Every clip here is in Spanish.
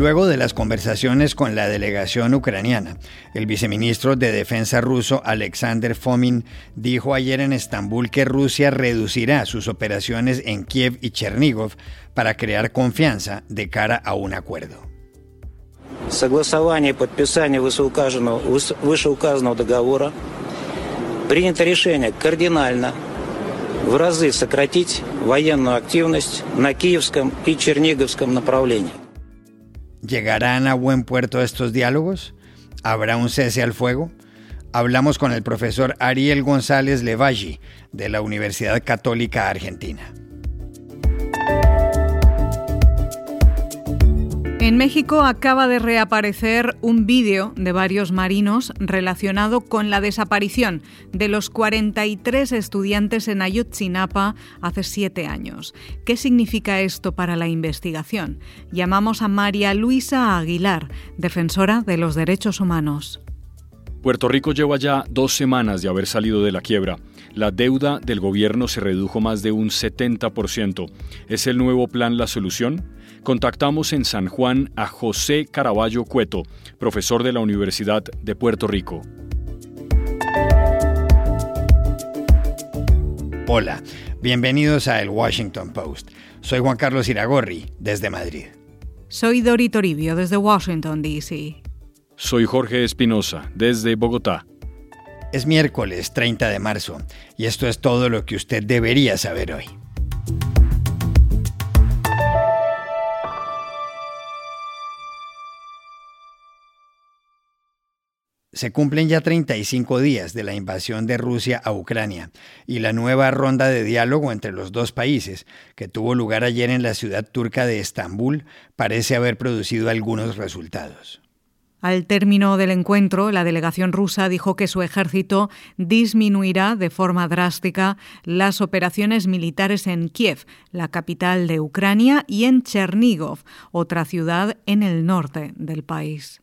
Luego de las conversaciones con la delegación ucraniana, el viceministro de Defensa ruso Alexander Fomin dijo ayer en Estambul que Rusia reducirá sus operaciones en Kiev y Chernigov para crear confianza de cara a un acuerdo. Согласование подписания вышеуказанного, вышеуказанного договора принято решение кардинально в разы сократить военную активность на Киевском и Черниговском направлении. ¿Llegarán a buen puerto estos diálogos? ¿Habrá un cese al fuego? Hablamos con el profesor Ariel González Levalli de la Universidad Católica Argentina. En México acaba de reaparecer un vídeo de varios marinos relacionado con la desaparición de los 43 estudiantes en Ayotzinapa hace siete años. ¿Qué significa esto para la investigación? Llamamos a María Luisa Aguilar, defensora de los derechos humanos. Puerto Rico lleva ya dos semanas de haber salido de la quiebra. La deuda del gobierno se redujo más de un 70%. ¿Es el nuevo plan la solución? Contactamos en San Juan a José Caraballo Cueto, profesor de la Universidad de Puerto Rico. Hola, bienvenidos a El Washington Post. Soy Juan Carlos Iragorri, desde Madrid. Soy Dori Toribio, desde Washington, D.C. Soy Jorge Espinosa, desde Bogotá. Es miércoles 30 de marzo y esto es todo lo que usted debería saber hoy. Se cumplen ya 35 días de la invasión de Rusia a Ucrania y la nueva ronda de diálogo entre los dos países, que tuvo lugar ayer en la ciudad turca de Estambul, parece haber producido algunos resultados. Al término del encuentro, la delegación rusa dijo que su ejército disminuirá de forma drástica las operaciones militares en Kiev, la capital de Ucrania, y en Chernigov, otra ciudad en el norte del país.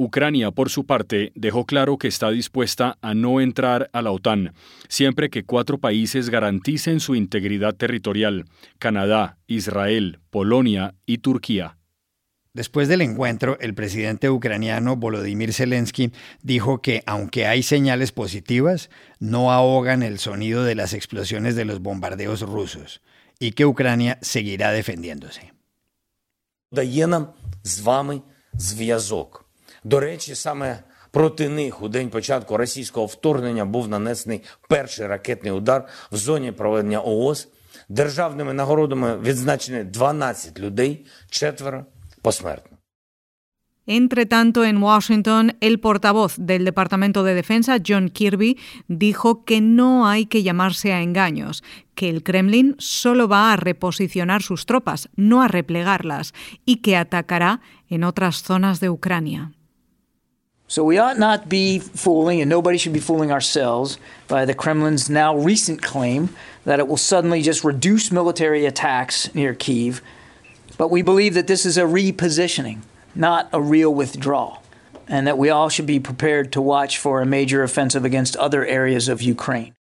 Ucrania, por su parte, dejó claro que está dispuesta a no entrar a la OTAN, siempre que cuatro países garanticen su integridad territorial, Canadá, Israel, Polonia y Turquía. Después del encuentro, el presidente ucraniano Volodymyr Zelensky dijo que, aunque hay señales positivas, no ahogan el sonido de las explosiones de los bombardeos rusos y que Ucrania seguirá defendiéndose. До речі, саме проти них у день початку російського вторгнення був нанесений перший ракетний удар в зоні проведення ООС. Державними нагородами відзначені 12 людей, четверо посмертно. Entre tanto, en Washington, el portavoz del Departamento de Defensa, John Kirby, dijo que no hay que llamarse a engaños, que el Kremlin solo va a reposicionar sus tropas, no a replegarlas, y que atacará en otras zonas de Ucrania. So we ought not be fooling, and nobody should be fooling ourselves by the Kremlin's now recent claim that it will suddenly just reduce military attacks near Kiev. But we believe that this is a repositioning, not a real withdrawal, and that we all should be prepared to watch for a major offensive against other areas of Ukraine.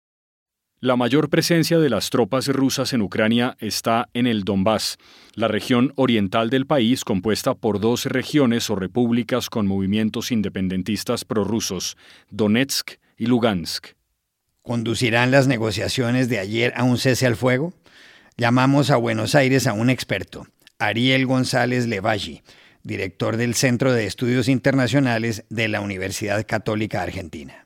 La mayor presencia de las tropas rusas en Ucrania está en el Donbass, la región oriental del país compuesta por dos regiones o repúblicas con movimientos independentistas prorrusos, Donetsk y Lugansk. ¿Conducirán las negociaciones de ayer a un cese al fuego? Llamamos a Buenos Aires a un experto, Ariel González Levalli, director del Centro de Estudios Internacionales de la Universidad Católica Argentina.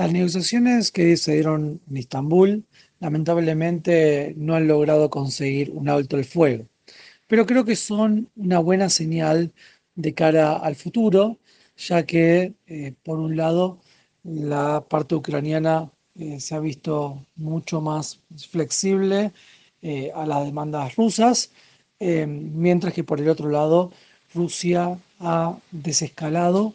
Las negociaciones que se dieron en Estambul lamentablemente no han logrado conseguir un alto el fuego, pero creo que son una buena señal de cara al futuro, ya que eh, por un lado la parte ucraniana eh, se ha visto mucho más flexible eh, a las demandas rusas, mientras que por el otro lado Rusia ha desescalado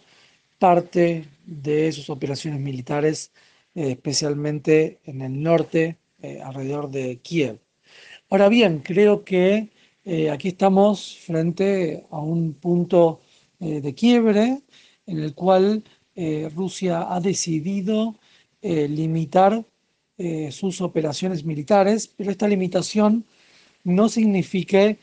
parte de sus operaciones militares, eh, especialmente en el norte, eh, alrededor de Kiev. Ahora bien, creo que eh, aquí estamos frente a un punto de quiebre en el cual Rusia ha decidido limitar sus operaciones militares, pero esta limitación no significa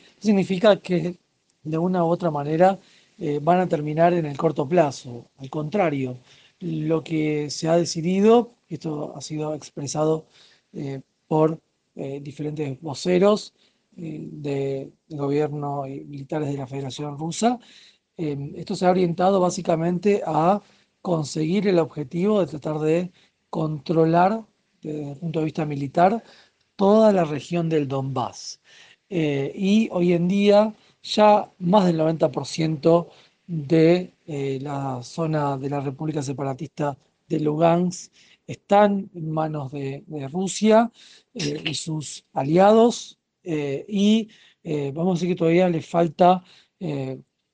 que de una u otra manera eh, van a terminar en el corto plazo. Al contrario, lo que se ha decidido, esto ha sido expresado eh, por eh, diferentes voceros del gobierno y militares de la Federación Rusa, esto se ha orientado básicamente a conseguir el objetivo de tratar de controlar desde el punto de vista militar toda la región del Donbass. y hoy en día ya más del 90% de eh, la zona de la República Separatista de Lugansk están en manos de, Rusia eh, y sus aliados eh, y vamos a decir que todavía le falta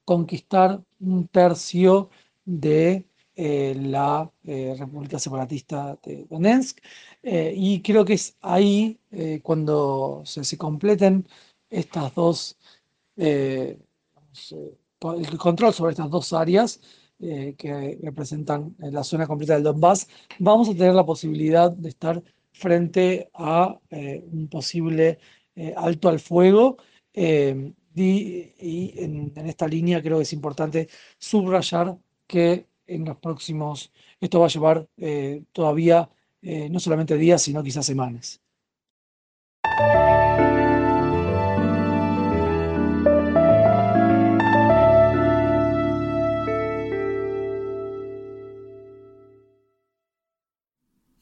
conquistar un tercio de la República Separatista de Donetsk y creo que es ahí cuando se, se completen estas dos eh, eh, el control sobre estas dos áreas eh, que representan la zona completa del Donbass, vamos a tener la posibilidad de estar frente a un posible alto al fuego. y, en, esta línea creo que es importante subrayar que en los próximos, esto va a llevar todavía no solamente días, sino quizás semanas.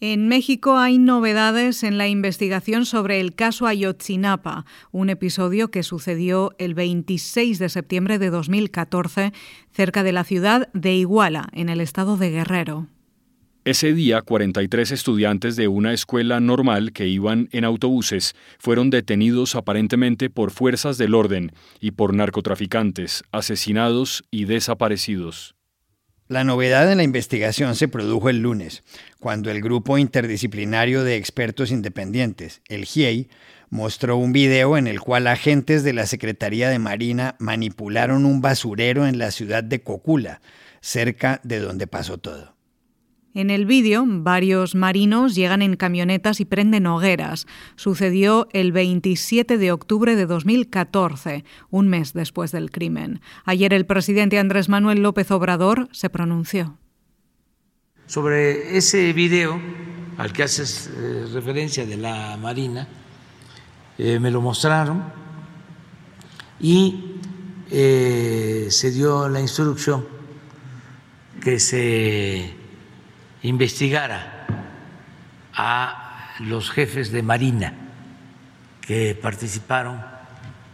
En México hay novedades en la investigación sobre el caso Ayotzinapa, un episodio que sucedió el 26 de septiembre de 2014 cerca de la ciudad de Iguala, en el estado de Guerrero. Ese día, 43 estudiantes de una escuela normal que iban en autobuses fueron detenidos aparentemente por fuerzas del orden y por narcotraficantes, asesinados y desaparecidos. La novedad en la investigación se produjo el lunes, cuando el grupo interdisciplinario de expertos independientes, el GIEI, mostró un video en el cual agentes de la Secretaría de Marina manipularon un basurero en la ciudad de Cocula, cerca de donde pasó todo. En el vídeo, varios marinos llegan en camionetas y prenden hogueras. Sucedió el 27 de octubre de 2014, un mes después del crimen. Ayer el presidente Andrés Manuel López Obrador se pronunció. Sobre ese video al que haces eh, referencia de la Marina, eh, me lo mostraron y eh, se dio la instrucción que se investigara a los jefes de Marina que participaron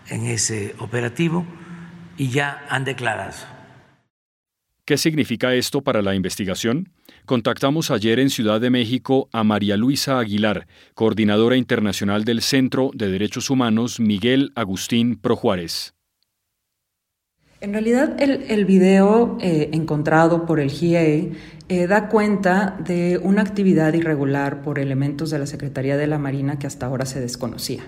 en ese operativo y ya han declarado. ¿Qué significa esto para la investigación? Contactamos ayer en Ciudad de México a María Luisa Aguilar, coordinadora internacional del Centro de Derechos Humanos Miguel Agustín Pro Juárez. En realidad, el, video eh, encontrado por el GIE eh, da cuenta de una actividad irregular por elementos de la Secretaría de la Marina que hasta ahora se desconocía.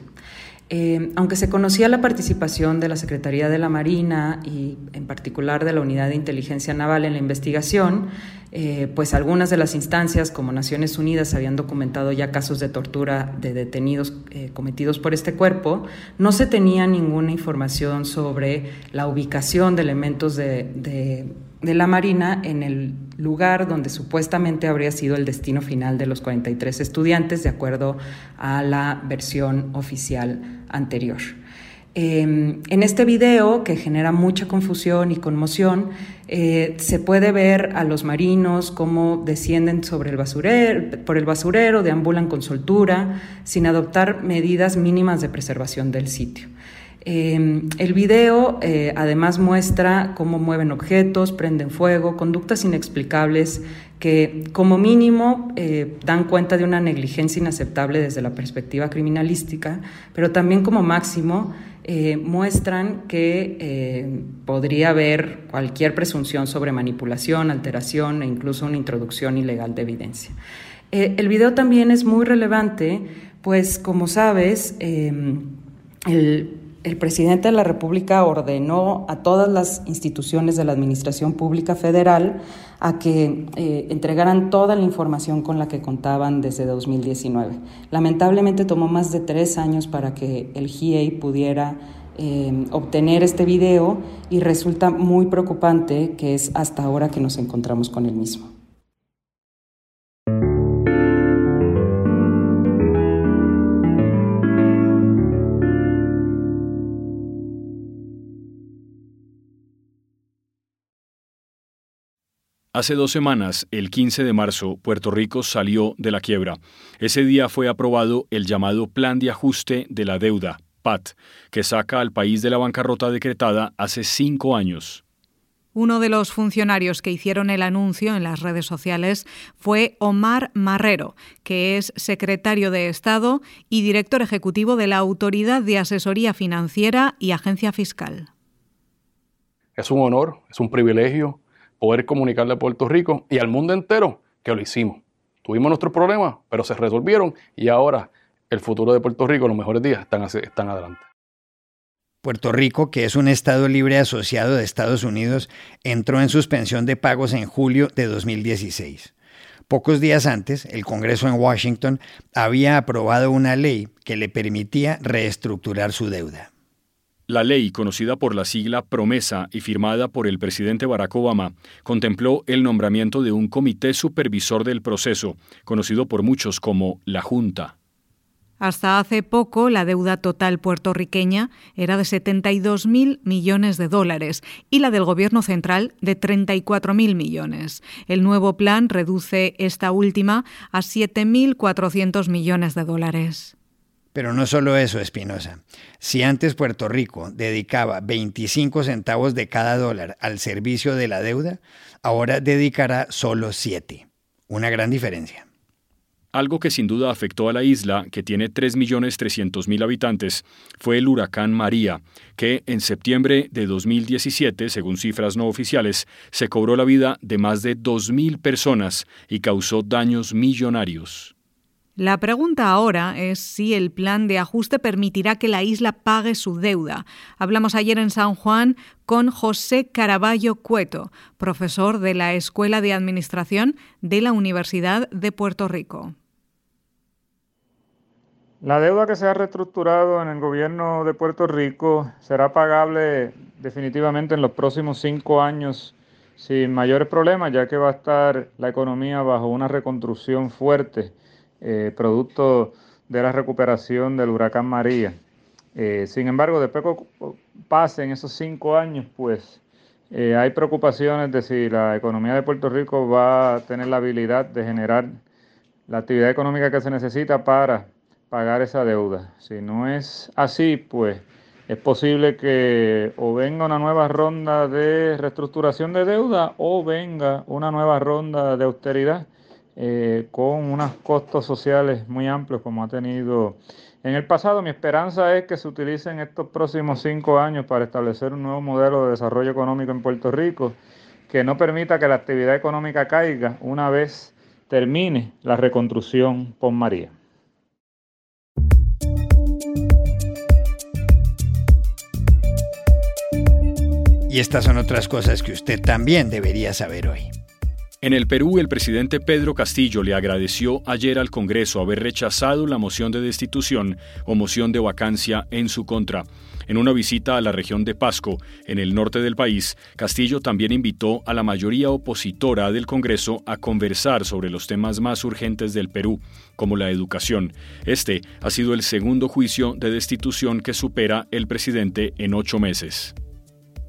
Eh, aunque se conocía la participación de la Secretaría de la Marina y en particular de la Unidad de Inteligencia Naval en la investigación, eh, pues algunas de las instancias como Naciones Unidas habían documentado ya casos de tortura de detenidos eh, cometidos por este cuerpo, no se tenía ninguna información sobre la ubicación de elementos de de la Marina en el lugar donde supuestamente habría sido el destino final de los 43 estudiantes, de acuerdo a la versión oficial anterior. Em, en este video, que genera mucha confusión y conmoción, eh, se puede ver a los marinos cómo descienden sobre el basurero, por el basurero, deambulan con soltura, sin adoptar medidas mínimas de preservación del sitio. Em, el video eh, además muestra cómo mueven objetos, prenden fuego, conductas inexplicables que como mínimo eh, dan cuenta de una negligencia inaceptable desde la perspectiva criminalística, pero también como máximo eh, muestran que podría haber cualquier presunción sobre manipulación, alteración e incluso una introducción ilegal de evidencia. el video también es muy relevante, pues como sabes, em, el el presidente de la República ordenó a todas las instituciones de la Administración Pública Federal a que eh, entregaran toda la información con la que contaban desde 2019. Lamentablemente tomó más de tres años para que el GIEI pudiera eh, obtener este video y resulta muy preocupante que es hasta ahora que nos encontramos con el mismo. Hace dos semanas, el 15 de marzo, Puerto Rico salió de la quiebra. Ese día fue aprobado el llamado Plan de Ajuste de la Deuda, PAT, que saca al país de la bancarrota decretada hace cinco años. Uno de los funcionarios que hicieron el anuncio en las redes sociales fue Omar Marrero, que es secretario de Estado y director ejecutivo de la Autoridad de Asesoría Financiera y Agencia Fiscal. Es un honor, es un privilegio poder comunicarle a Puerto Rico y al mundo entero que lo hicimos. Tuvimos nuestros problemas, pero se resolvieron y ahora el futuro de Puerto Rico, los mejores días están, están adelante. Puerto Rico, que es un Estado libre asociado de Estados Unidos, entró en suspensión de pagos en julio de 2016. Pocos días antes, el Congreso en Washington había aprobado una ley que le permitía reestructurar su deuda. La ley, conocida por la sigla Promesa y firmada por el presidente Barack Obama, contempló el nombramiento de un comité supervisor del proceso, conocido por muchos como la Junta. Hasta hace poco, la deuda total puertorriqueña era de 72 mil millones de dólares y la del Gobierno central de 34 mil millones. El nuevo plan reduce esta última a 7.400 millones de dólares. Pero no solo eso, Espinosa. Si antes Puerto Rico dedicaba 25 centavos de cada dólar al servicio de la deuda, ahora dedicará solo 7. Una gran diferencia. Algo que sin duda afectó a la isla, que tiene 3.300.000 habitantes, fue el huracán María, que en septiembre de 2017, según cifras no oficiales, se cobró la vida de más de 2.000 personas y causó daños millonarios. La pregunta ahora es si el plan de ajuste permitirá que la isla pague su deuda. Hablamos ayer en San Juan con José Caraballo Cueto, profesor de la Escuela de Administración de la Universidad de Puerto Rico. La deuda que se ha reestructurado en el gobierno de Puerto Rico será pagable definitivamente en los próximos cinco años sin mayores problemas, ya que va a estar la economía bajo una reconstrucción fuerte eh, producto de la recuperación del huracán María. Eh, sin embargo, después que pasen esos cinco años, pues eh, hay preocupaciones de si la economía de Puerto Rico va a tener la habilidad de generar la actividad económica que se necesita para pagar esa deuda. Si no es así, pues es posible que o venga una nueva ronda de reestructuración de deuda o venga una nueva ronda de austeridad eh, con unos costos sociales muy amplios como ha tenido en el pasado. Mi esperanza es que se utilicen estos próximos cinco años para establecer un nuevo modelo de desarrollo económico en Puerto Rico que no permita que la actividad económica caiga una vez termine la reconstrucción con María. Y estas son otras cosas que usted también debería saber hoy. En el Perú, el presidente Pedro Castillo le agradeció ayer al Congreso haber rechazado la moción de destitución o moción de vacancia en su contra. En una visita a la región de Pasco, en el norte del país, Castillo también invitó a la mayoría opositora del Congreso a conversar sobre los temas más urgentes del Perú, como la educación. Este ha sido el segundo juicio de destitución que supera el presidente en ocho meses.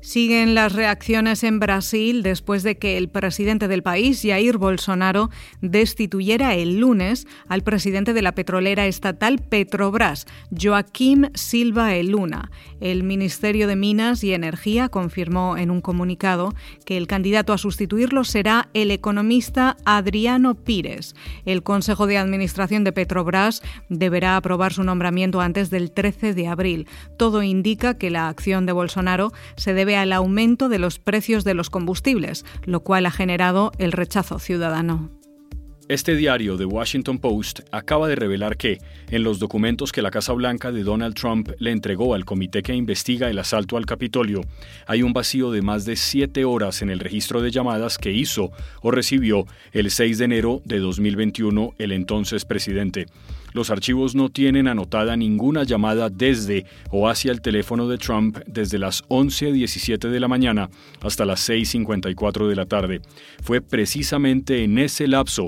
Siguen las reacciones en Brasil después de que el presidente del país, Jair Bolsonaro, destituyera el lunes al presidente de la petrolera estatal Petrobras, Joaquim Silva Eluna. El Ministerio de Minas y Energía confirmó en un comunicado que el candidato a sustituirlo será el economista Adriano Pires. El Consejo de Administración de Petrobras deberá aprobar su nombramiento antes del 13 de abril. Todo indica que la acción de Bolsonaro se debe al aumento de los precios de los combustibles, lo cual ha generado el rechazo ciudadano. Este diario The Washington Post acaba de revelar que, en los documentos que la Casa Blanca de Donald Trump le entregó al comité que investiga el asalto al Capitolio, hay un vacío de más de siete horas en el registro de llamadas que hizo o recibió el 6 de enero de 2021 el entonces presidente. Los archivos no tienen anotada ninguna llamada desde o hacia el teléfono de Trump desde las 11.17 de la mañana hasta las 6.54 de la tarde. Fue precisamente en ese lapso